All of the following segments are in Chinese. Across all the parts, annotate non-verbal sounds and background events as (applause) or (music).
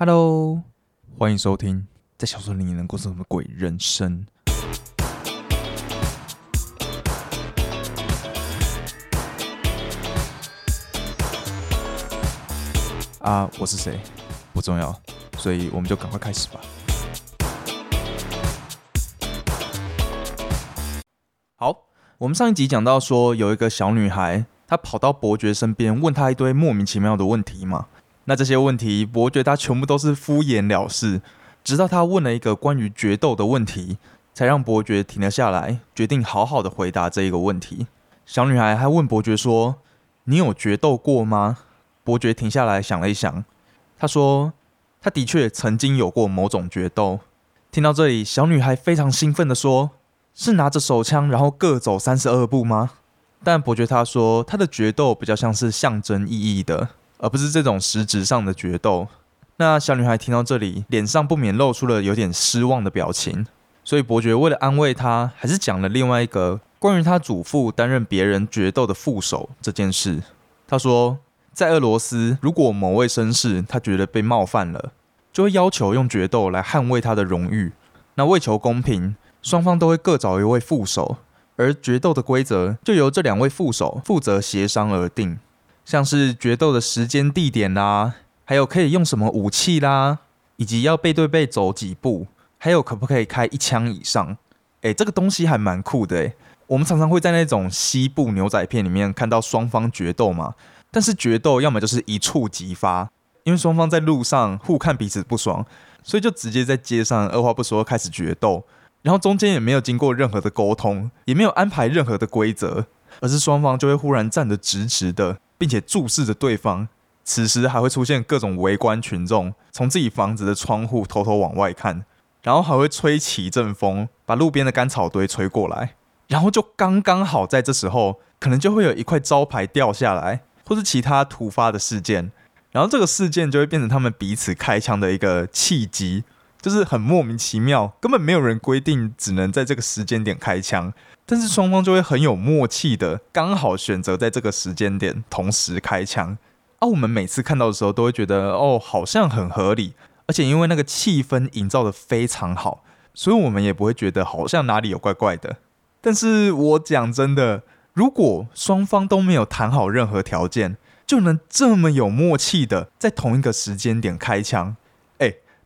Hello，欢迎收听在小说里你能过什么鬼人生？啊，我是谁？不重要，所以我们就赶快开始吧。好，我们上一集讲到说，有一个小女孩，她跑到伯爵身边，问他一堆莫名其妙的问题嘛。那这些问题，伯爵他全部都是敷衍了事，直到他问了一个关于决斗的问题，才让伯爵停了下来，决定好好的回答这一个问题。小女孩还问伯爵说：“你有决斗过吗？”伯爵停下来想了一想，他说：“他的确曾经有过某种决斗。”听到这里，小女孩非常兴奋的说：“是拿着手枪，然后各走三十二步吗？”但伯爵他说，他的决斗比较像是象征意义的。而不是这种实质上的决斗。那小女孩听到这里，脸上不免露出了有点失望的表情。所以伯爵为了安慰她，还是讲了另外一个关于他祖父担任别人决斗的副手这件事。他说，在俄罗斯，如果某位绅士他觉得被冒犯了，就会要求用决斗来捍卫他的荣誉。那为求公平，双方都会各找一位副手，而决斗的规则就由这两位副手负责协商而定。像是决斗的时间、地点啦，还有可以用什么武器啦，以及要背对背走几步，还有可不可以开一枪以上？哎，这个东西还蛮酷的哎。我们常常会在那种西部牛仔片里面看到双方决斗嘛，但是决斗要么就是一触即发，因为双方在路上互看彼此不爽，所以就直接在街上二话不说开始决斗，然后中间也没有经过任何的沟通，也没有安排任何的规则，而是双方就会忽然站得直直的。并且注视着对方，此时还会出现各种围观群众，从自己房子的窗户偷偷往外看，然后还会吹起一阵风，把路边的干草堆吹过来，然后就刚刚好在这时候，可能就会有一块招牌掉下来，或是其他突发的事件，然后这个事件就会变成他们彼此开枪的一个契机，就是很莫名其妙，根本没有人规定只能在这个时间点开枪。但是双方就会很有默契的，刚好选择在这个时间点同时开枪。啊，我们每次看到的时候都会觉得，哦，好像很合理，而且因为那个气氛营造的非常好，所以我们也不会觉得好像哪里有怪怪的。但是我讲真的，如果双方都没有谈好任何条件，就能这么有默契的在同一个时间点开枪，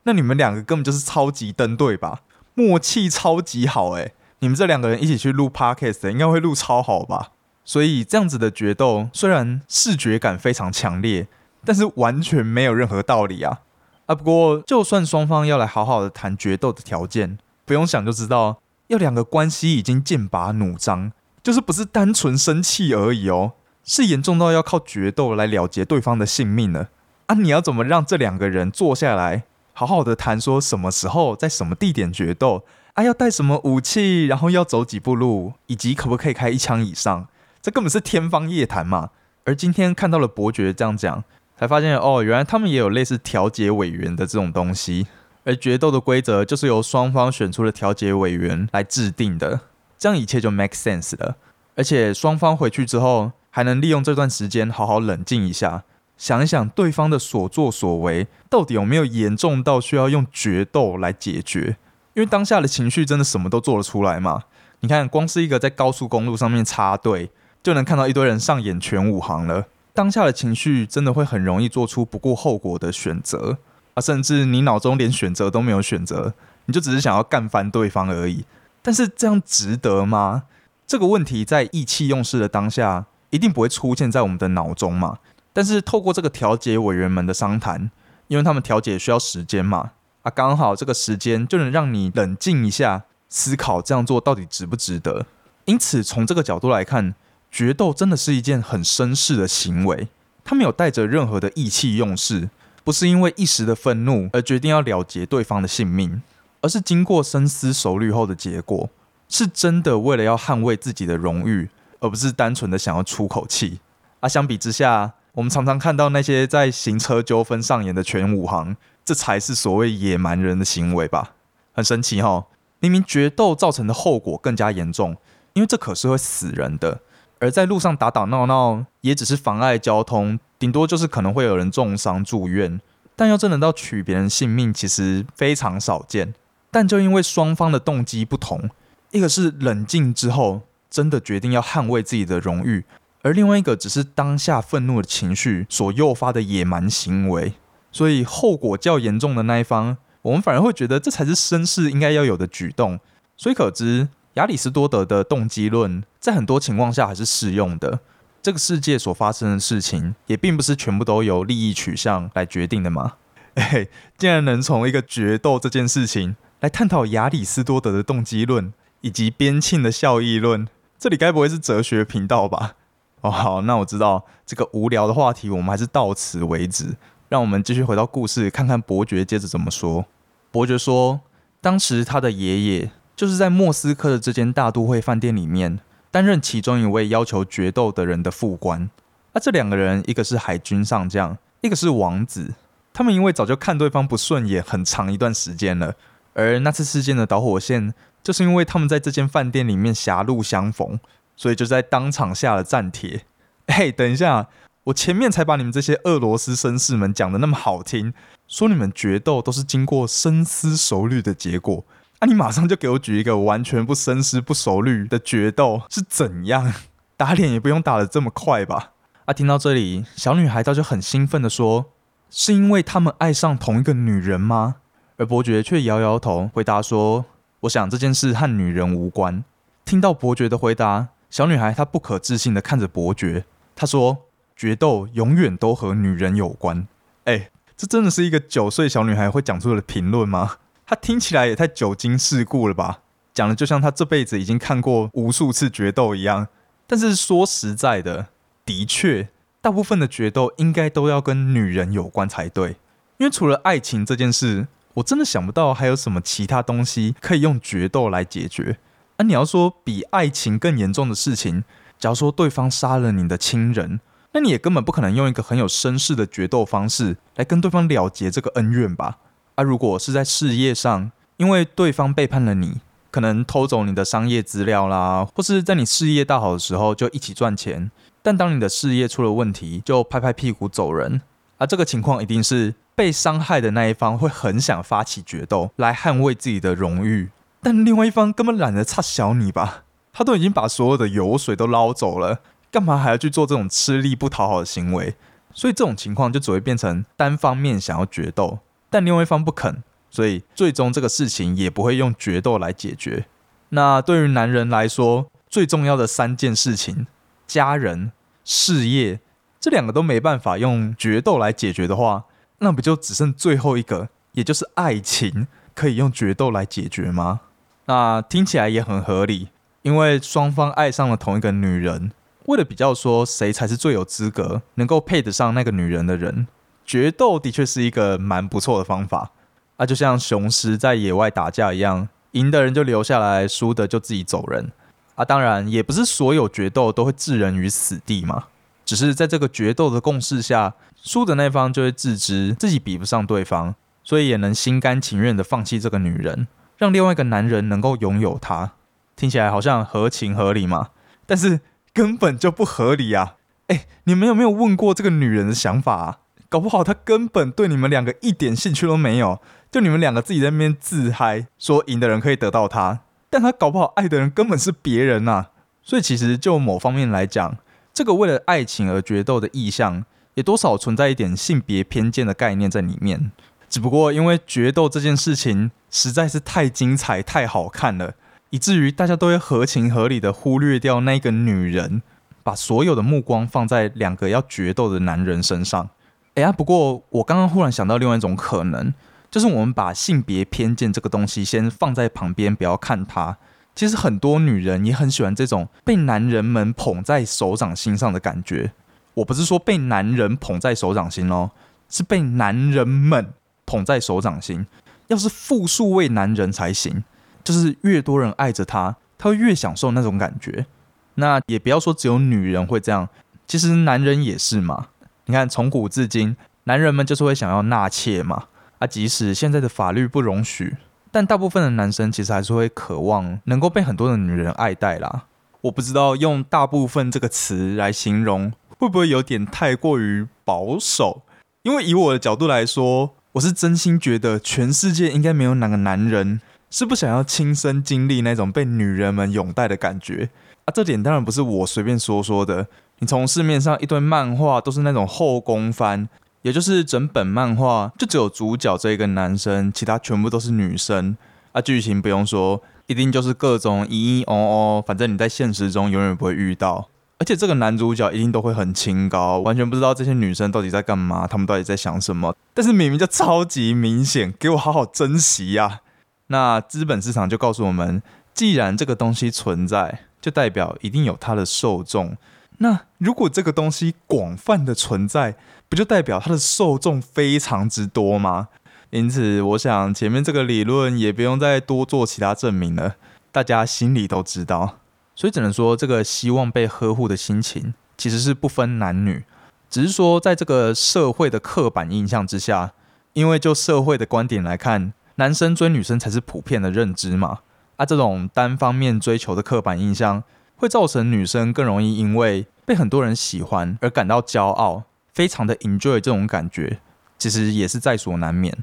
那你们两个根本就是超级登对吧？默契超级好，哎。你们这两个人一起去录 podcast，应该会录超好吧？所以这样子的决斗，虽然视觉感非常强烈，但是完全没有任何道理啊！啊，不过就算双方要来好好的谈决斗的条件，不用想就知道，要两个关系已经剑拔弩张，就是不是单纯生气而已哦，是严重到要靠决斗来了结对方的性命了啊！你要怎么让这两个人坐下来，好好的谈，说什么时候在什么地点决斗？啊，要带什么武器，然后要走几步路，以及可不可以开一枪以上，这根本是天方夜谭嘛。而今天看到了伯爵这样讲，才发现哦，原来他们也有类似调解委员的这种东西。而决斗的规则就是由双方选出的调解委员来制定的，这样一切就 make sense 了。而且双方回去之后，还能利用这段时间好好冷静一下，想一想对方的所作所为到底有没有严重到需要用决斗来解决。因为当下的情绪真的什么都做得出来嘛？你看，光是一个在高速公路上面插队，就能看到一堆人上演全武行了。当下的情绪真的会很容易做出不顾后果的选择啊，甚至你脑中连选择都没有选择，你就只是想要干翻对方而已。但是这样值得吗？这个问题在意气用事的当下，一定不会出现在我们的脑中嘛。但是透过这个调解委员们的商谈，因为他们调解需要时间嘛。啊，刚好这个时间就能让你冷静一下，思考这样做到底值不值得。因此，从这个角度来看，决斗真的是一件很绅士的行为。他没有带着任何的意气用事，不是因为一时的愤怒而决定要了结对方的性命，而是经过深思熟虑后的结果，是真的为了要捍卫自己的荣誉，而不是单纯的想要出口气。啊，相比之下，我们常常看到那些在行车纠纷上演的全武行。这才是所谓野蛮人的行为吧？很神奇哈！明明决斗造成的后果更加严重，因为这可是会死人的。而在路上打打闹闹，也只是妨碍交通，顶多就是可能会有人重伤住院。但要真的到取别人性命，其实非常少见。但就因为双方的动机不同，一个是冷静之后真的决定要捍卫自己的荣誉，而另外一个只是当下愤怒的情绪所诱发的野蛮行为，所以后果较严重的那一方，我们反而会觉得这才是绅士应该要有的举动。所以可知，亚里士多德的动机论在很多情况下还是适用的。这个世界所发生的事情，也并不是全部都由利益取向来决定的嘛。哎，竟然能从一个决斗这件事情。来探讨亚里士多德的动机论以及边沁的效益论，这里该不会是哲学频道吧？哦，好，那我知道这个无聊的话题，我们还是到此为止。让我们继续回到故事，看看伯爵接着怎么说。伯爵说，当时他的爷爷就是在莫斯科的这间大都会饭店里面担任其中一位要求决斗的人的副官。那这两个人，一个是海军上将，一个是王子。他们因为早就看对方不顺眼很长一段时间了。而那次事件的导火线，就是因为他们在这间饭店里面狭路相逢，所以就在当场下了战帖。嘿，等一下，我前面才把你们这些俄罗斯绅士们讲的那么好听，说你们决斗都是经过深思熟虑的结果，啊，你马上就给我举一个完全不深思不熟虑的决斗是怎样？打脸也不用打的这么快吧？啊，听到这里，小女孩倒就很兴奋的说：“是因为他们爱上同一个女人吗？”而伯爵却摇摇头，回答说：“我想这件事和女人无关。”听到伯爵的回答，小女孩她不可置信的看着伯爵，她说：“决斗永远都和女人有关。”哎，这真的是一个九岁小女孩会讲出的评论吗？她听起来也太久经世故了吧？讲的就像她这辈子已经看过无数次决斗一样。但是说实在的，的确，大部分的决斗应该都要跟女人有关才对，因为除了爱情这件事。我真的想不到还有什么其他东西可以用决斗来解决。啊，你要说比爱情更严重的事情，假如说对方杀了你的亲人，那你也根本不可能用一个很有绅士的决斗方式来跟对方了结这个恩怨吧？啊，如果是在事业上，因为对方背叛了你，可能偷走你的商业资料啦，或是在你事业大好的时候就一起赚钱，但当你的事业出了问题，就拍拍屁股走人。啊，这个情况一定是。被伤害的那一方会很想发起决斗来捍卫自己的荣誉，但另外一方根本懒得擦小你吧？他都已经把所有的油水都捞走了，干嘛还要去做这种吃力不讨好的行为？所以这种情况就只会变成单方面想要决斗，但另外一方不肯，所以最终这个事情也不会用决斗来解决。那对于男人来说，最重要的三件事情——家人、事业，这两个都没办法用决斗来解决的话。那不就只剩最后一个，也就是爱情，可以用决斗来解决吗？那听起来也很合理，因为双方爱上了同一个女人，为了比较说谁才是最有资格能够配得上那个女人的人，决斗的确是一个蛮不错的方法。啊，就像雄狮在野外打架一样，赢的人就留下来，输的就自己走人。啊，当然也不是所有决斗都会置人于死地嘛，只是在这个决斗的共识下。输的那方就会自知自己比不上对方，所以也能心甘情愿的放弃这个女人，让另外一个男人能够拥有她。听起来好像合情合理嘛？但是根本就不合理啊！哎，你们有没有问过这个女人的想法啊？搞不好她根本对你们两个一点兴趣都没有，就你们两个自己在那边自嗨，说赢的人可以得到她，但她搞不好爱的人根本是别人呐。所以其实就某方面来讲，这个为了爱情而决斗的意向。也多少存在一点性别偏见的概念在里面，只不过因为决斗这件事情实在是太精彩、太好看了，以至于大家都会合情合理的忽略掉那个女人，把所有的目光放在两个要决斗的男人身上。哎呀，不过我刚刚忽然想到另外一种可能，就是我们把性别偏见这个东西先放在旁边，不要看它。其实很多女人也很喜欢这种被男人们捧在手掌心上的感觉。我不是说被男人捧在手掌心哦，是被男人们捧在手掌心。要是复数位男人才行，就是越多人爱着他，他会越享受那种感觉。那也不要说只有女人会这样，其实男人也是嘛。你看，从古至今，男人们就是会想要纳妾嘛。啊，即使现在的法律不容许，但大部分的男生其实还是会渴望能够被很多的女人爱戴啦。我不知道用“大部分”这个词来形容。会不会有点太过于保守？因为以我的角度来说，我是真心觉得全世界应该没有哪个男人是不想要亲身经历那种被女人们拥戴的感觉啊！这点当然不是我随便说说的，你从市面上一堆漫画都是那种后宫番，也就是整本漫画就只有主角这一个男生，其他全部都是女生啊！剧情不用说，一定就是各种咦咦哦哦，反正你在现实中永远不会遇到。而且这个男主角一定都会很清高，完全不知道这些女生到底在干嘛，他们到底在想什么。但是明明就超级明显，给我好好珍惜呀！那资本市场就告诉我们，既然这个东西存在，就代表一定有它的受众。那如果这个东西广泛的存在，不就代表它的受众非常之多吗？因此，我想前面这个理论也不用再多做其他证明了，大家心里都知道。所以只能说，这个希望被呵护的心情其实是不分男女，只是说在这个社会的刻板印象之下，因为就社会的观点来看，男生追女生才是普遍的认知嘛。啊，这种单方面追求的刻板印象，会造成女生更容易因为被很多人喜欢而感到骄傲，非常的 enjoy 这种感觉，其实也是在所难免。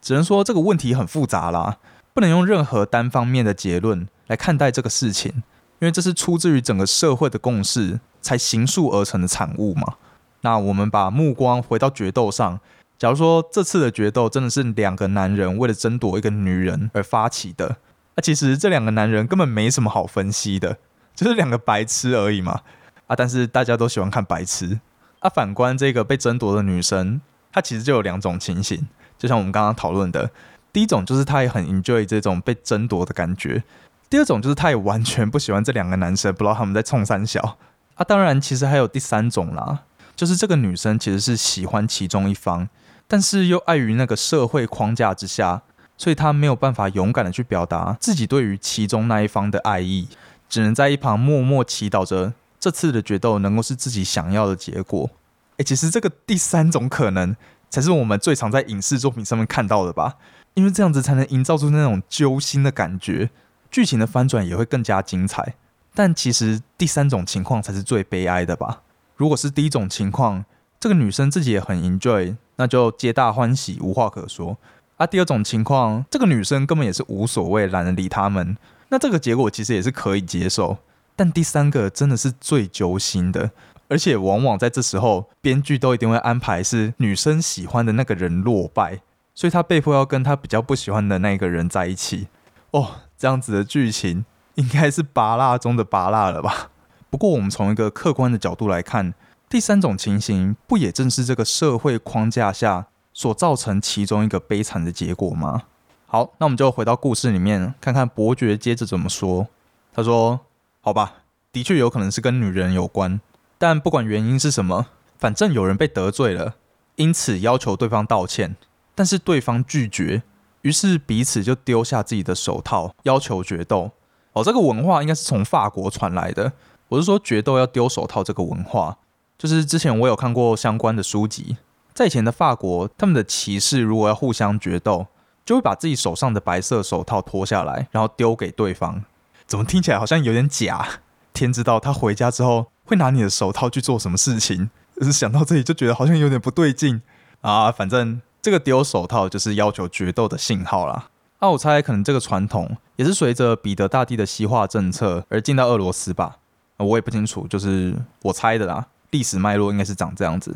只能说这个问题很复杂啦，不能用任何单方面的结论来看待这个事情。因为这是出自于整个社会的共识才形塑而成的产物嘛。那我们把目光回到决斗上，假如说这次的决斗真的是两个男人为了争夺一个女人而发起的，那其实这两个男人根本没什么好分析的，就是两个白痴而已嘛。啊，但是大家都喜欢看白痴。啊，反观这个被争夺的女生，她其实就有两种情形，就像我们刚刚讨论的，第一种就是她也很 enjoy 这种被争夺的感觉。第二种就是他也完全不喜欢这两个男生，不知道他们在冲三小啊。当然，其实还有第三种啦，就是这个女生其实是喜欢其中一方，但是又碍于那个社会框架之下，所以她没有办法勇敢的去表达自己对于其中那一方的爱意，只能在一旁默默祈祷着这次的决斗能够是自己想要的结果。诶，其实这个第三种可能才是我们最常在影视作品上面看到的吧，因为这样子才能营造出那种揪心的感觉。剧情的翻转也会更加精彩，但其实第三种情况才是最悲哀的吧？如果是第一种情况，这个女生自己也很 enjoy，那就皆大欢喜，无话可说。啊，第二种情况，这个女生根本也是无所谓，懒得理他们，那这个结果其实也是可以接受。但第三个真的是最揪心的，而且往往在这时候，编剧都一定会安排是女生喜欢的那个人落败，所以她被迫要跟她比较不喜欢的那个人在一起。哦。这样子的剧情应该是拔辣中的拔辣了吧？(laughs) 不过我们从一个客观的角度来看，第三种情形不也正是这个社会框架下所造成其中一个悲惨的结果吗？好，那我们就回到故事里面，看看伯爵接着怎么说。他说：“好吧，的确有可能是跟女人有关，但不管原因是什么，反正有人被得罪了，因此要求对方道歉，但是对方拒绝。”于是彼此就丢下自己的手套，要求决斗。哦，这个文化应该是从法国传来的。我是说决斗要丢手套这个文化，就是之前我有看过相关的书籍，在以前的法国，他们的骑士如果要互相决斗，就会把自己手上的白色手套脱下来，然后丢给对方。怎么听起来好像有点假？天知道他回家之后会拿你的手套去做什么事情。是想到这里就觉得好像有点不对劲啊，反正。这个丢手套就是要求决斗的信号啦。那我猜可能这个传统也是随着彼得大帝的西化政策而进到俄罗斯吧。我也不清楚，就是我猜的啦。历史脉络应该是长这样子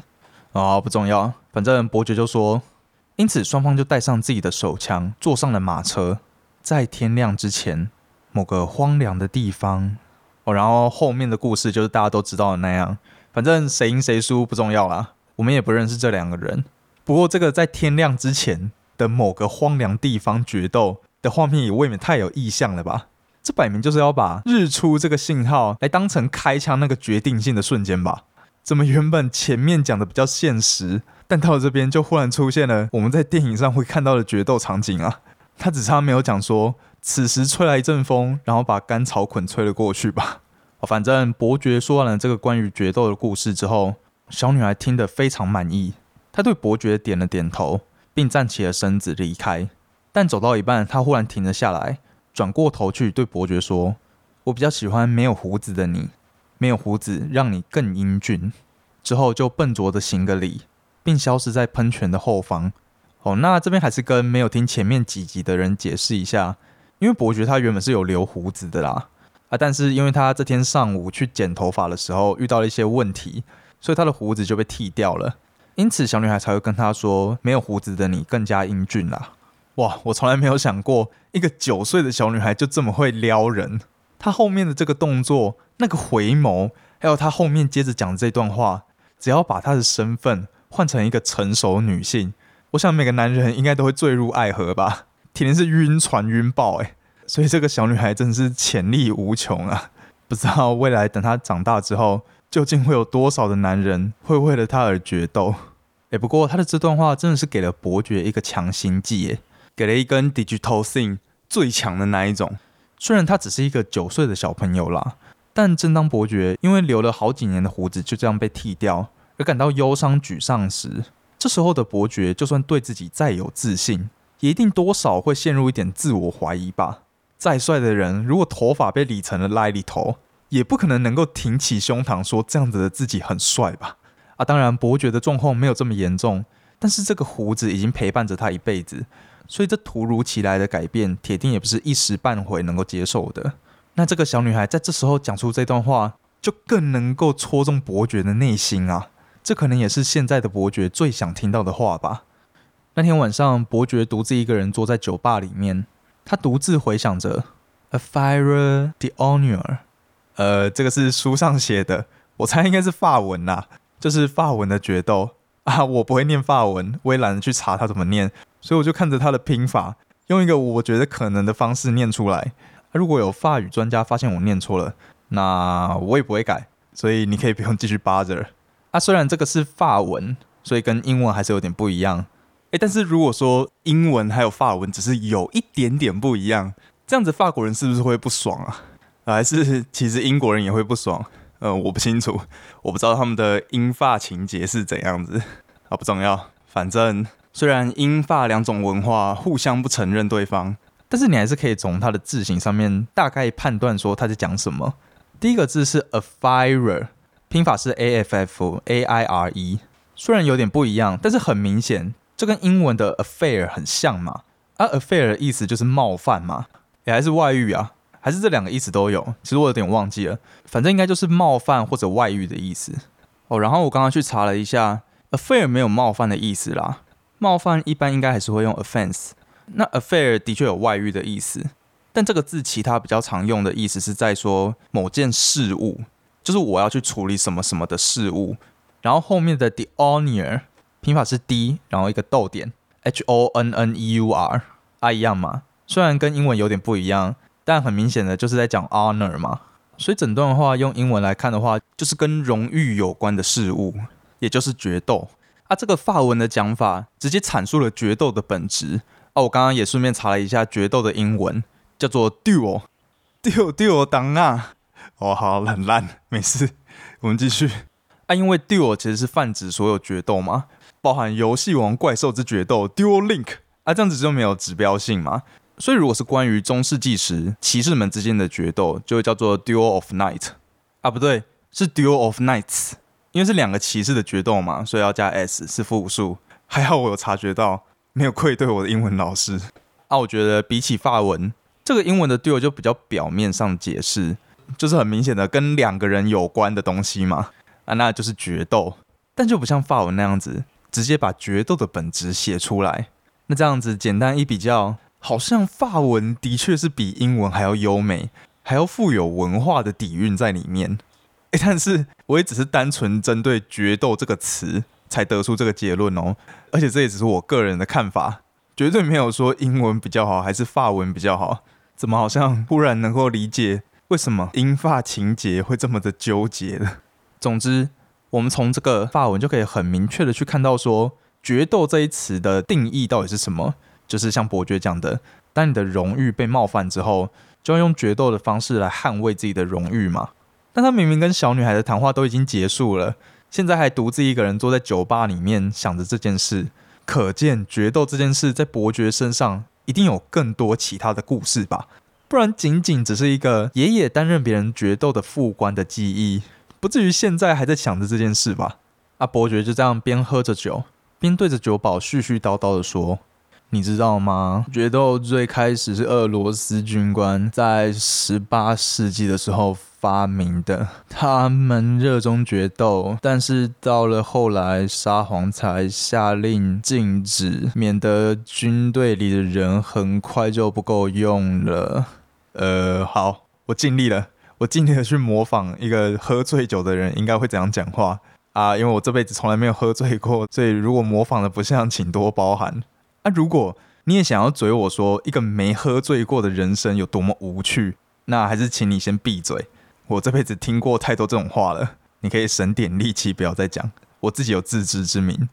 啊，不重要。反正伯爵就说，因此双方就带上自己的手枪，坐上了马车，在天亮之前，某个荒凉的地方哦。然后后面的故事就是大家都知道的那样。反正谁赢谁输不重要啦，我们也不认识这两个人。不过，这个在天亮之前的某个荒凉地方决斗的画面也未免太有意象了吧？这摆明就是要把日出这个信号来当成开枪那个决定性的瞬间吧？怎么原本前面讲的比较现实，但到了这边就忽然出现了我们在电影上会看到的决斗场景啊？他只差没有讲说，此时吹来一阵风，然后把干草捆吹了过去吧？反正伯爵说完了这个关于决斗的故事之后，小女孩听得非常满意。他对伯爵点了点头，并站起了身子离开。但走到一半，他忽然停了下来，转过头去对伯爵说：“我比较喜欢没有胡子的你，没有胡子让你更英俊。”之后就笨拙的行个礼，并消失在喷泉的后方。哦，那这边还是跟没有听前面几集的人解释一下，因为伯爵他原本是有留胡子的啦，啊，但是因为他这天上午去剪头发的时候遇到了一些问题，所以他的胡子就被剃掉了，因此小女孩才会跟他说，没有胡子的你更加英俊啦。哇，我从来没有想过一个九岁的小女孩就这么会撩人，她后面的这个动作，那个回眸，还有她后面接着讲这段话，只要把她的身份换成一个成熟女性。我想每个男人应该都会坠入爱河吧，铁定是晕船晕爆诶。所以这个小女孩真的是潜力无穷啊！不知道未来等她长大之后，究竟会有多少的男人会为了她而决斗？诶，不过他的这段话真的是给了伯爵一个强心剂，给了一根 digital thing 最强的那一种。虽然他只是一个九岁的小朋友啦，但正当伯爵因为留了好几年的胡子就这样被剃掉而感到忧伤沮丧时，这时候的伯爵，就算对自己再有自信，也一定多少会陷入一点自我怀疑吧。再帅的人，如果头发被理成了赖里头，也不可能能够挺起胸膛说这样子的自己很帅吧？啊，当然，伯爵的状况没有这么严重，但是这个胡子已经陪伴着他一辈子，所以这突如其来的改变，铁定也不是一时半会能够接受的。那这个小女孩在这时候讲出这段话，就更能够戳中伯爵的内心啊。这可能也是现在的伯爵最想听到的话吧。那天晚上，伯爵独自一个人坐在酒吧里面，他独自回想着 “A fire the honor”。呃，这个是书上写的，(laughs) 我猜应该是法文啦，就是法文的决斗 (laughs) 啊。我不会念法文，我也懒得去查它怎么念，所以我就看着它的拼法，用一个我觉得可能的方式念出来。如果有法语专家发现我念错了，那我也不会改，所以你可以不用继续扒着。啊，虽然这个是法文，所以跟英文还是有点不一样。诶，但是如果说英文还有法文只是有一点点不一样，这样子法国人是不是会不爽啊？还是其实英国人也会不爽？呃，我不清楚，我不知道他们的英法情节是怎样子啊，不重要。反正虽然英法两种文化互相不承认对方，但是你还是可以从它的字形上面大概判断说他在讲什么。第一个字是 a fire。拼法是 a f f a i r e，虽然有点不一样，但是很明显，这跟英文的 affair 很像嘛。而 affair 的意思就是冒犯嘛，也还是外遇啊，还是这两个意思都有。其实我有点忘记了，反正应该就是冒犯或者外遇的意思。哦，然后我刚刚去查了一下，affair 没有冒犯的意思啦，冒犯一般应该还是会用 offense。那 affair 的确有外遇的意思，但这个字其他比较常用的意思是在说某件事物。就是我要去处理什么什么的事物，然后后面的 the honor 拼法是 d，然后一个逗点 h o n n e u r，啊一样嘛？虽然跟英文有点不一样，但很明显的就是在讲 honor 嘛。所以整段话用英文来看的话，就是跟荣誉有关的事物，也就是决斗。啊，这个法文的讲法直接阐述了决斗的本质。啊，我刚刚也顺便查了一下决斗的英文，叫做 duel，duel，duel 当啊。哦，好，很烂，没事，我们继续。啊，因为 duel 其实是泛指所有决斗嘛，包含游戏王怪兽之决斗 duel link 啊，这样子就没有指标性嘛。所以如果是关于中世纪时骑士们之间的决斗，就会叫做 duel of night 啊，不对，是 duel of knights，因为是两个骑士的决斗嘛，所以要加 s 是复数。还好我有察觉到，没有愧对我的英文老师。啊，我觉得比起法文，这个英文的 duel 就比较表面上解释。就是很明显的跟两个人有关的东西嘛，啊，那就是决斗，但就不像法文那样子，直接把决斗的本质写出来。那这样子简单一比较，好像法文的确是比英文还要优美，还要富有文化的底蕴在里面。(laughs) 诶，但是我也只是单纯针对决斗这个词才得出这个结论哦，而且这也只是我个人的看法，绝对没有说英文比较好还是法文比较好。怎么好像忽然能够理解？为什么英法情节会这么的纠结了？总之，我们从这个法文就可以很明确的去看到，说决斗这一词的定义到底是什么？就是像伯爵讲的，当你的荣誉被冒犯之后，就要用决斗的方式来捍卫自己的荣誉嘛。但他明明跟小女孩的谈话都已经结束了，现在还独自一个人坐在酒吧里面想着这件事，可见决斗这件事在伯爵身上一定有更多其他的故事吧。不然，仅仅只是一个爷爷担任别人决斗的副官的记忆，不至于现在还在想着这件事吧？啊伯爵就这样边喝着酒，边对着酒保絮絮叨叨的说：“你知道吗？决斗最开始是俄罗斯军官在十八世纪的时候发明的，他们热衷决斗，但是到了后来，沙皇才下令禁止，免得军队里的人很快就不够用了。呃，好，我尽力了，我尽力的去模仿一个喝醉酒的人应该会怎样讲话。”啊，因为我这辈子从来没有喝醉过，所以如果模仿的不像，请多包涵。啊，如果你也想要嘴我说一个没喝醉过的人生有多么无趣，那还是请你先闭嘴。我这辈子听过太多这种话了，你可以省点力气，不要再讲。我自己有自知之明。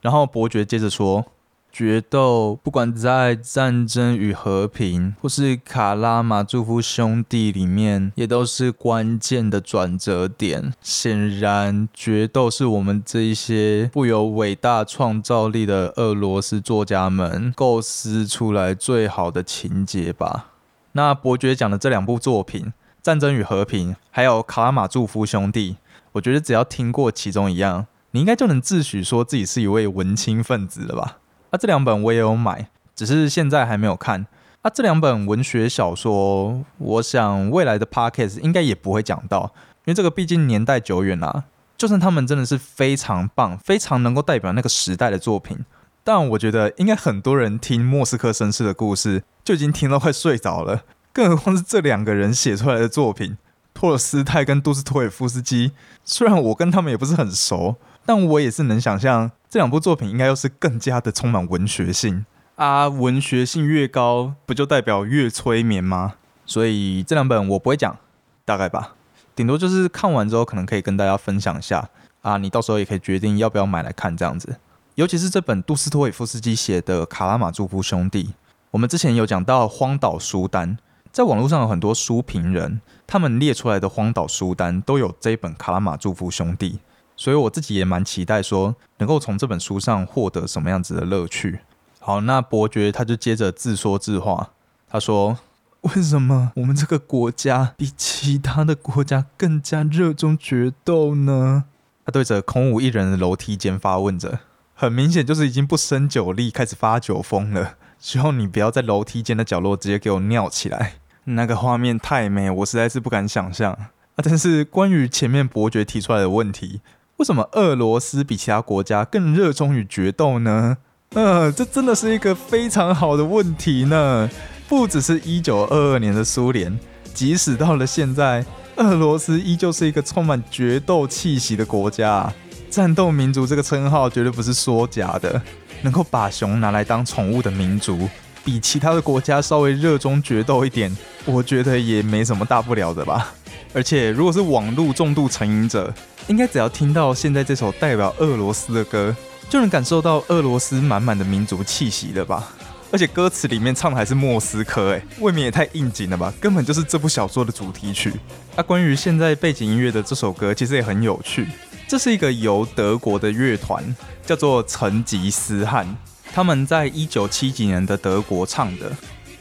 然后伯爵接着说。决斗，不管在战争与和平，或是卡拉马祝夫兄弟里面，也都是关键的转折点。显然，决斗是我们这一些富有伟大创造力的俄罗斯作家们构思出来最好的情节吧。那伯爵讲的这两部作品《战争与和平》，还有《卡拉马祝夫兄弟》，我觉得只要听过其中一样，你应该就能自诩说自己是一位文青分子了吧。啊，这两本我也有买，只是现在还没有看。啊，这两本文学小说，我想未来的 podcast 应该也不会讲到，因为这个毕竟年代久远啦。就算他们真的是非常棒、非常能够代表那个时代的作品，但我觉得应该很多人听莫斯科绅士的故事就已经听到快睡着了，更何况是这两个人写出来的作品，托尔斯泰跟杜斯托尔夫斯基。虽然我跟他们也不是很熟。但我也是能想象，这两部作品应该又是更加的充满文学性啊！文学性越高，不就代表越催眠吗？所以这两本我不会讲，大概吧，顶多就是看完之后可能可以跟大家分享一下啊！你到时候也可以决定要不要买来看这样子。尤其是这本杜斯托韦夫斯基写的《卡拉马祝夫兄弟》，我们之前有讲到荒岛书单，在网络上有很多书评人，他们列出来的荒岛书单都有这一本《卡拉马祝夫兄弟》。所以我自己也蛮期待，说能够从这本书上获得什么样子的乐趣。好，那伯爵他就接着自说自话，他说：“为什么我们这个国家比其他的国家更加热衷决斗呢？”他对着空无一人的楼梯间发问着，很明显就是已经不胜酒力，开始发酒疯了。希望你不要在楼梯间的角落直接给我尿起来，那个画面太美，我实在是不敢想象啊！但是关于前面伯爵提出来的问题。为什么俄罗斯比其他国家更热衷于决斗呢？呃，这真的是一个非常好的问题呢。不只是一九二二年的苏联，即使到了现在，俄罗斯依旧是一个充满决斗气息的国家。战斗民族这个称号绝对不是说假的。能够把熊拿来当宠物的民族，比其他的国家稍微热衷决斗一点，我觉得也没什么大不了的吧。而且，如果是网络重度成瘾者，应该只要听到现在这首代表俄罗斯的歌，就能感受到俄罗斯满满的民族气息了吧？而且歌词里面唱的还是莫斯科，哎，未免也太应景了吧？根本就是这部小说的主题曲。啊，关于现在背景音乐的这首歌，其实也很有趣。这是一个由德国的乐团叫做成吉思汗，他们在一九七几年的德国唱的。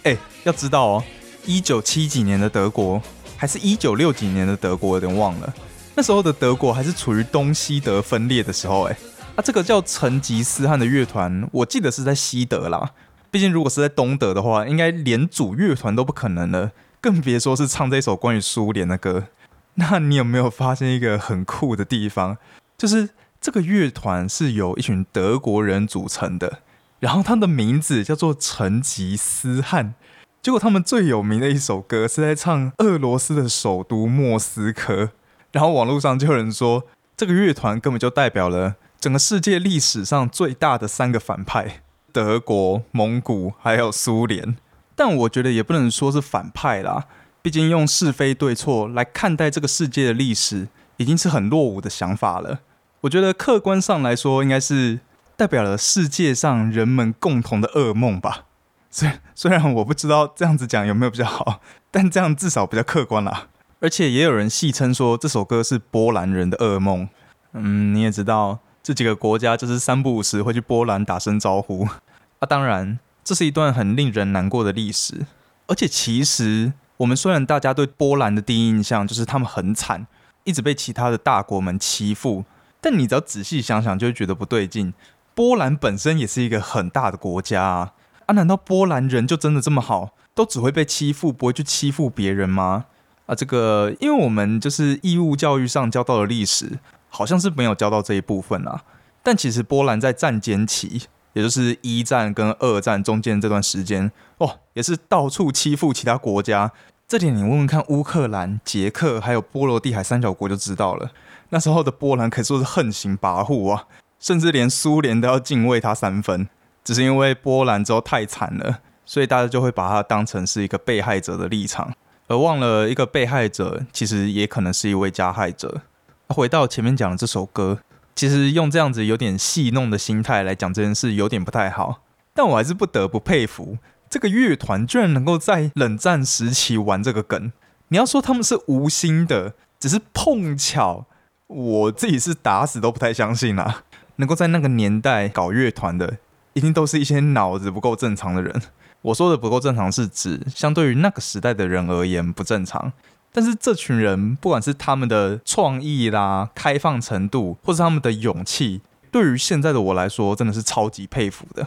哎，要知道哦，一九七几年的德国。还是一九六几年的德国，有点忘了。那时候的德国还是处于东西德分裂的时候，哎，啊，这个叫成吉思汗的乐团，我记得是在西德啦。毕竟如果是在东德的话，应该连组乐团都不可能了，更别说是唱这首关于苏联的歌。那你有没有发现一个很酷的地方？就是这个乐团是由一群德国人组成的，然后他的名字叫做成吉思汗。结果他们最有名的一首歌是在唱俄罗斯的首都莫斯科，然后网络上就有人说这个乐团根本就代表了整个世界历史上最大的三个反派：德国、蒙古还有苏联。但我觉得也不能说是反派啦，毕竟用是非对错来看待这个世界的历史，已经是很落伍的想法了。我觉得客观上来说，应该是代表了世界上人们共同的噩梦吧。虽虽然我不知道这样子讲有没有比较好，(laughs) 但这样至少比较客观啦。而且也有人戏称说这首歌是波兰人的噩梦。嗯，你也知道这几个国家就是三不五时会去波兰打声招呼啊。当然，这是一段很令人难过的历史。而且其实我们虽然大家对波兰的第一印象就是他们很惨，一直被其他的大国们欺负，但你只要仔细想想就会觉得不对劲。波兰本身也是一个很大的国家啊，啊，难道波兰人就真的这么好，都只会被欺负，不会去欺负别人吗？啊，这个，因为我们就是义务教育上教到的历史，好像是没有教到这一部分啊。但其实波兰在战间期，也就是一战跟二战中间这段时间，哦，也是到处欺负其他国家。这点你问问看乌克兰、捷克还有波罗的海三角国就知道了。那时候的波兰可以说是横行跋扈啊，甚至连苏联都要敬畏他三分。只是因为波兰之后太惨了，所以大家就会把它当成是一个被害者的立场，而忘了一个被害者其实也可能是一位加害者。回到前面讲的这首歌，其实用这样子有点戏弄的心态来讲这件事，有点不太好。但我还是不得不佩服。这个乐团居然能够在冷战时期玩这个梗，你要说他们是无心的，只是碰巧，我自己是打死都不太相信啦。能够在那个年代搞乐团的，一定都是一些脑子不够正常的人。(laughs) 我说的不够正常，是指相对于那个时代的人而言不正常。但是这群人，不管是他们的创意啦、开放程度，或是他们的勇气，对于现在的我来说，真的是超级佩服的。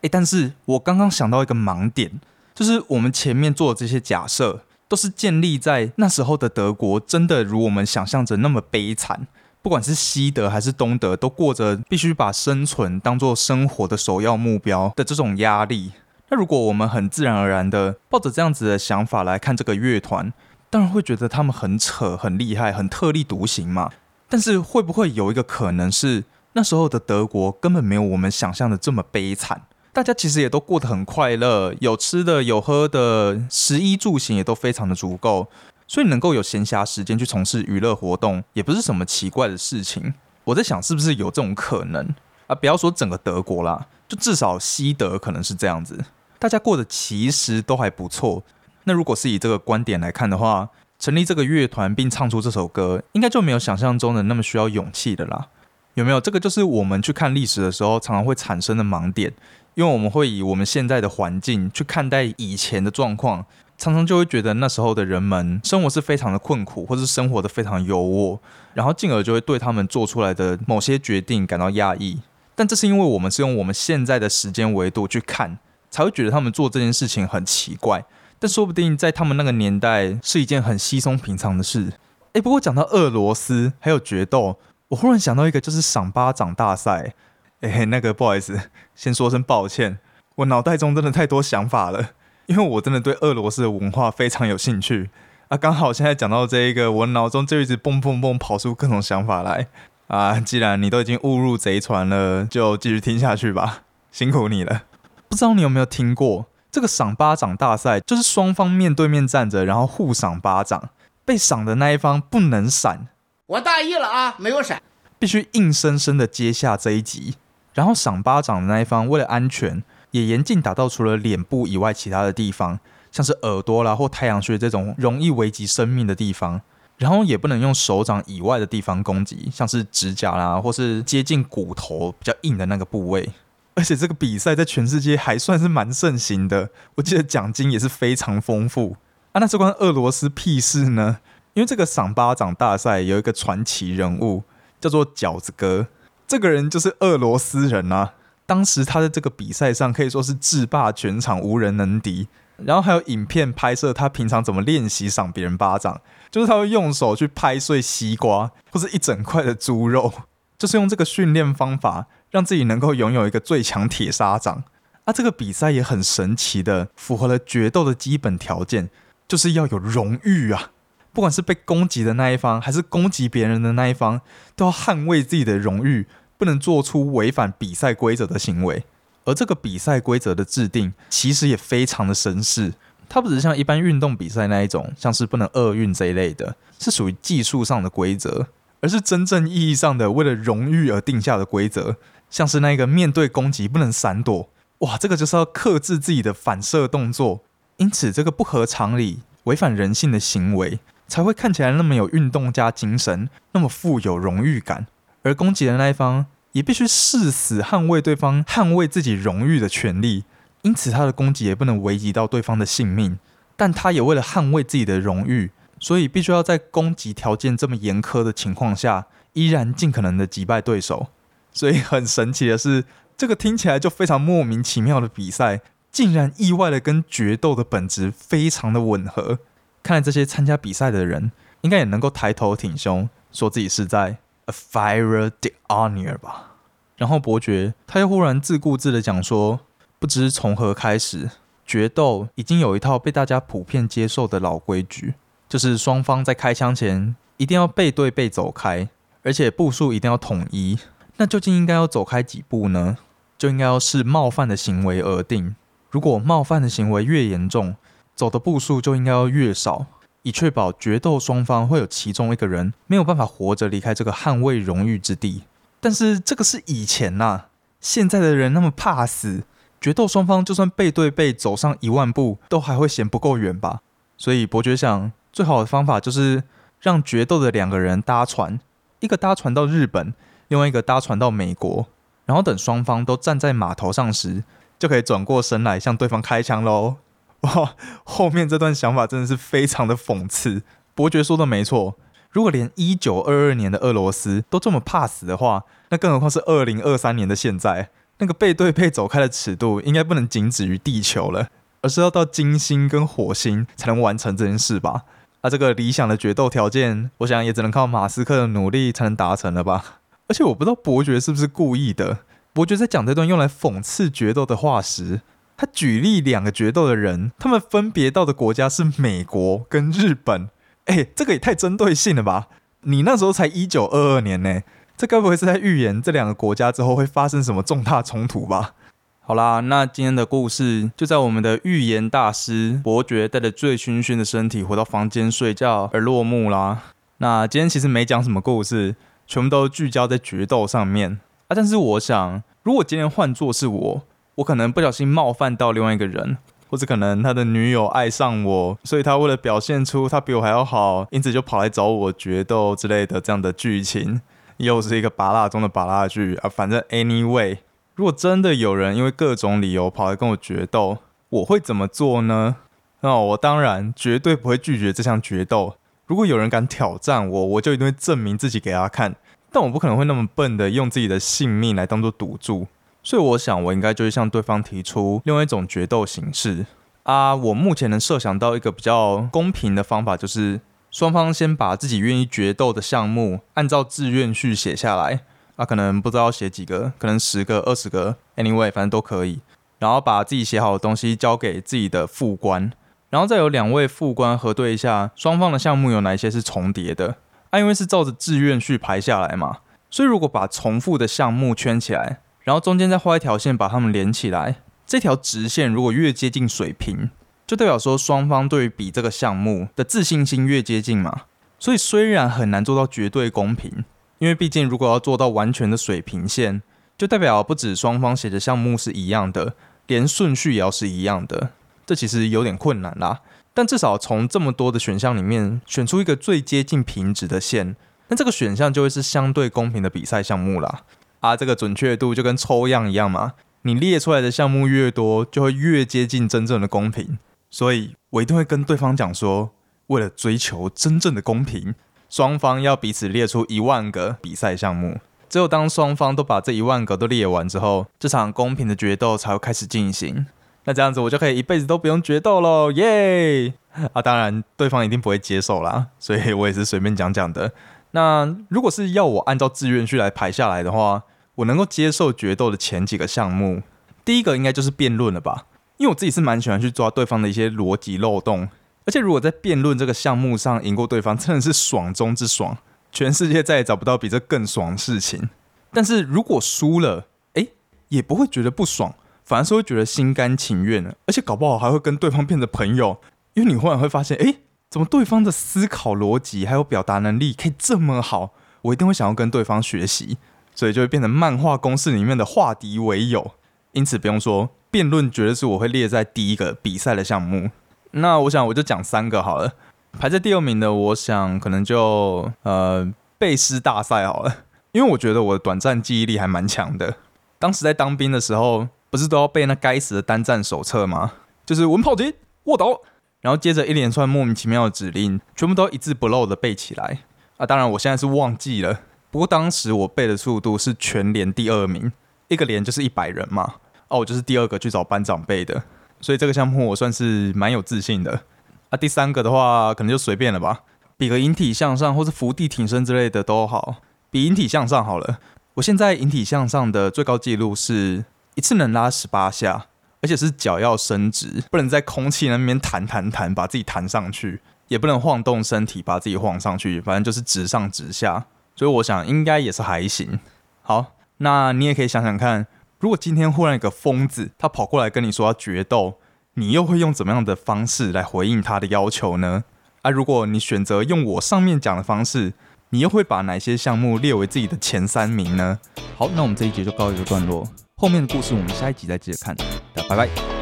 诶，但是我刚刚想到一个盲点，就是我们前面做的这些假设，都是建立在那时候的德国真的如我们想象着那么悲惨，不管是西德还是东德，都过着必须把生存当做生活的首要目标的这种压力。那如果我们很自然而然的抱着这样子的想法来看这个乐团，当然会觉得他们很扯、很厉害、很特立独行嘛。但是会不会有一个可能是，那时候的德国根本没有我们想象的这么悲惨？大家其实也都过得很快乐，有吃的，有喝的，食衣住行也都非常的足够，所以能够有闲暇时间去从事娱乐活动，也不是什么奇怪的事情。我在想，是不是有这种可能啊？不要说整个德国啦，就至少西德可能是这样子，大家过得其实都还不错。那如果是以这个观点来看的话，成立这个乐团并唱出这首歌，应该就没有想象中的那么需要勇气的啦。有没有？这个就是我们去看历史的时候，常常会产生的盲点。因为我们会以我们现在的环境去看待以前的状况，常常就会觉得那时候的人们生活是非常的困苦，或是生活的非常优渥，然后进而就会对他们做出来的某些决定感到压抑。但这是因为我们是用我们现在的时间维度去看，才会觉得他们做这件事情很奇怪。但说不定在他们那个年代是一件很稀松平常的事。诶，不过讲到俄罗斯还有决斗，我忽然想到一个，就是赏巴掌大赛。哎，那个不好意思，先说声抱歉，我脑袋中真的太多想法了，因为我真的对俄罗斯的文化非常有兴趣啊。刚好现在讲到这一个，我脑中就一直蹦蹦蹦跑出各种想法来啊。既然你都已经误入贼船了，就继续听下去吧，辛苦你了。不知道你有没有听过这个赏巴掌大赛？就是双方面对面站着，然后互赏巴掌，被赏的那一方不能闪。我大意了啊，没有闪，必须硬生生的接下这一集。然后赏巴掌的那一方，为了安全，也严禁打到除了脸部以外其他的地方，像是耳朵啦或太阳穴这种容易危及生命的地方。然后也不能用手掌以外的地方攻击，像是指甲啦或是接近骨头比较硬的那个部位。而且这个比赛在全世界还算是蛮盛行的，我记得奖金也是非常丰富啊。那这关俄罗斯屁事呢？因为这个赏巴掌大赛有一个传奇人物，叫做饺子哥。这个人就是俄罗斯人啊！当时他在这个比赛上可以说是制霸全场，无人能敌。然后还有影片拍摄他平常怎么练习赏别人巴掌，就是他会用手去拍碎西瓜或者一整块的猪肉，就是用这个训练方法让自己能够拥有一个最强铁砂掌。啊，这个比赛也很神奇的符合了决斗的基本条件，就是要有荣誉啊！不管是被攻击的那一方，还是攻击别人的那一方，都要捍卫自己的荣誉。不能做出违反比赛规则的行为，而这个比赛规则的制定其实也非常的绅士。它不只是像一般运动比赛那一种，像是不能厄运这一类的，是属于技术上的规则，而是真正意义上的为了荣誉而定下的规则。像是那个面对攻击不能闪躲，哇，这个就是要克制自己的反射动作。因此，这个不合常理、违反人性的行为，才会看起来那么有运动家精神，那么富有荣誉感。而攻击的那一方也必须誓死捍卫对方捍卫自己荣誉的权利，因此他的攻击也不能危及到对方的性命。但他也为了捍卫自己的荣誉，所以必须要在攻击条件这么严苛的情况下，依然尽可能的击败对手。所以很神奇的是，这个听起来就非常莫名其妙的比赛，竟然意外的跟决斗的本质非常的吻合。看来这些参加比赛的人，应该也能够抬头挺胸，说自己是在 a fire the honor 吧。然后伯爵他又忽然自顾自的讲说，不知从何开始，决斗已经有一套被大家普遍接受的老规矩，就是双方在开枪前一定要背对背走开，而且步数一定要统一。那究竟应该要走开几步呢？就应该要视冒犯的行为而定。如果冒犯的行为越严重，走的步数就应该要越少，以确保决斗双方会有其中一个人没有办法活着离开这个捍卫荣誉之地。但是这个是以前呐，现在的人那么怕死，决斗双方就算背对背走上一万步，都还会嫌不够远吧？所以伯爵想，最好的方法就是让决斗的两个人搭船，一个搭船到日本，另外一个搭船到美国。然后等双方都站在码头上时，就可以转过身来向对方开枪喽！哇，(laughs) 后面这段想法真的是非常的讽刺。伯爵说的没错，如果连一九二二年的俄罗斯都这么怕死的话，那更何况是二零二三年的现在？那个背对背走开的尺度，应该不能仅止于地球了，而是要到金星跟火星才能完成这件事吧？那这个理想的决斗条件，我想也只能靠马斯克的努力才能达成了吧？而且我不知道伯爵是不是故意的。伯爵在讲这段用来讽刺决斗的话时，他举例两个决斗的人，他们分别到的国家是美国跟日本。哎，这个也太针对性了吧！你那时候才一九二二年呢，这该不会是在预言这两个国家之后会发生什么重大冲突吧？好啦，那今天的故事就在我们的预言大师伯爵带着醉醺醺的身体回到房间睡觉而落幕啦。那今天其实没讲什么故事。全部都聚焦在决斗上面啊！但是我想，如果今天换作是我，我可能不小心冒犯到另外一个人，或者可能他的女友爱上我，所以他为了表现出他比我还要好，因此就跑来找我决斗之类的这样的剧情，又是一个拔蜡中的拔蜡剧啊！反正 anyway，如果真的有人因为各种理由跑来跟我决斗，我会怎么做呢？那我当然绝对不会拒绝这项决斗。如果有人敢挑战我，我就一定会证明自己给他看。但我不可能会那么笨的用自己的性命来当做赌注，所以我想我应该就是向对方提出另外一种决斗形式啊。我目前能设想到一个比较公平的方法，就是双方先把自己愿意决斗的项目按照志愿序写下来啊，可能不知道写几个，可能十个、二十个，anyway，反正都可以。然后把自己写好的东西交给自己的副官。然后再有两位副官核对一下双方的项目有哪一些是重叠的，啊，因为是照着志愿序排下来嘛，所以如果把重复的项目圈起来，然后中间再画一条线把它们连起来，这条直线如果越接近水平，就代表说双方对于比这个项目的自信心越接近嘛。所以虽然很难做到绝对公平，因为毕竟如果要做到完全的水平线，就代表不止双方写的项目是一样的，连顺序也要是一样的。这其实有点困难啦，但至少从这么多的选项里面选出一个最接近平值的线，那这个选项就会是相对公平的比赛项目啦。啊，这个准确度就跟抽样一样嘛，你列出来的项目越多，就会越接近真正的公平。所以我一定会跟对方讲说，为了追求真正的公平，双方要彼此列出一万个比赛项目。只有当双方都把这一万个都列完之后，这场公平的决斗才会开始进行。那这样子我就可以一辈子都不用决斗喽，耶！啊，当然对方一定不会接受啦，所以我也是随便讲讲的。那如果是要我按照志愿序来排下来的话，我能够接受决斗的前几个项目，第一个应该就是辩论了吧？因为我自己是蛮喜欢去抓对方的一些逻辑漏洞，而且如果在辩论这个项目上赢过对方，真的是爽中之爽，全世界再也找不到比这更爽的事情。但是如果输了，哎，也不会觉得不爽。反而是会觉得心甘情愿，而且搞不好还会跟对方变成朋友，因为你忽然会发现，哎，怎么对方的思考逻辑还有表达能力可以这么好，我一定会想要跟对方学习，所以就会变成漫画公式里面的化敌为友。因此不用说，辩论绝对是我会列在第一个比赛的项目。那我想我就讲三个好了，排在第二名的，我想可能就呃背诗大赛好了，因为我觉得我的短暂记忆力还蛮强的，当时在当兵的时候。不是都要背那该死的单战手册吗？就是文炮击、卧倒，然后接着一连串莫名其妙的指令，全部都一字不漏的背起来啊！当然我现在是忘记了，不过当时我背的速度是全连第二名，一个连就是一百人嘛。哦，我就是第二个去找班长背的，所以这个项目我算是蛮有自信的。啊，第三个的话可能就随便了吧，比个引体向上或是伏地挺身之类的都好，比引体向上好了。我现在引体向上的最高纪录是一次能拉十八下，而且是脚要伸直，不能在空气那边弹弹弹，把自己弹上去，也不能晃动身体把自己晃上去，反正就是直上直下。所以我想应该也是还行。好，那你也可以想想看，如果今天忽然一个疯子，他跑过来跟你说要决斗，你又会用怎么样的方式来回应他的要求呢？啊，如果你选择用我上面讲的方式，你又会把哪些项目列为自己的前三名呢？好，那我们这一节就告一个段落，后面的故事我们下一集再接着看。大家拜拜。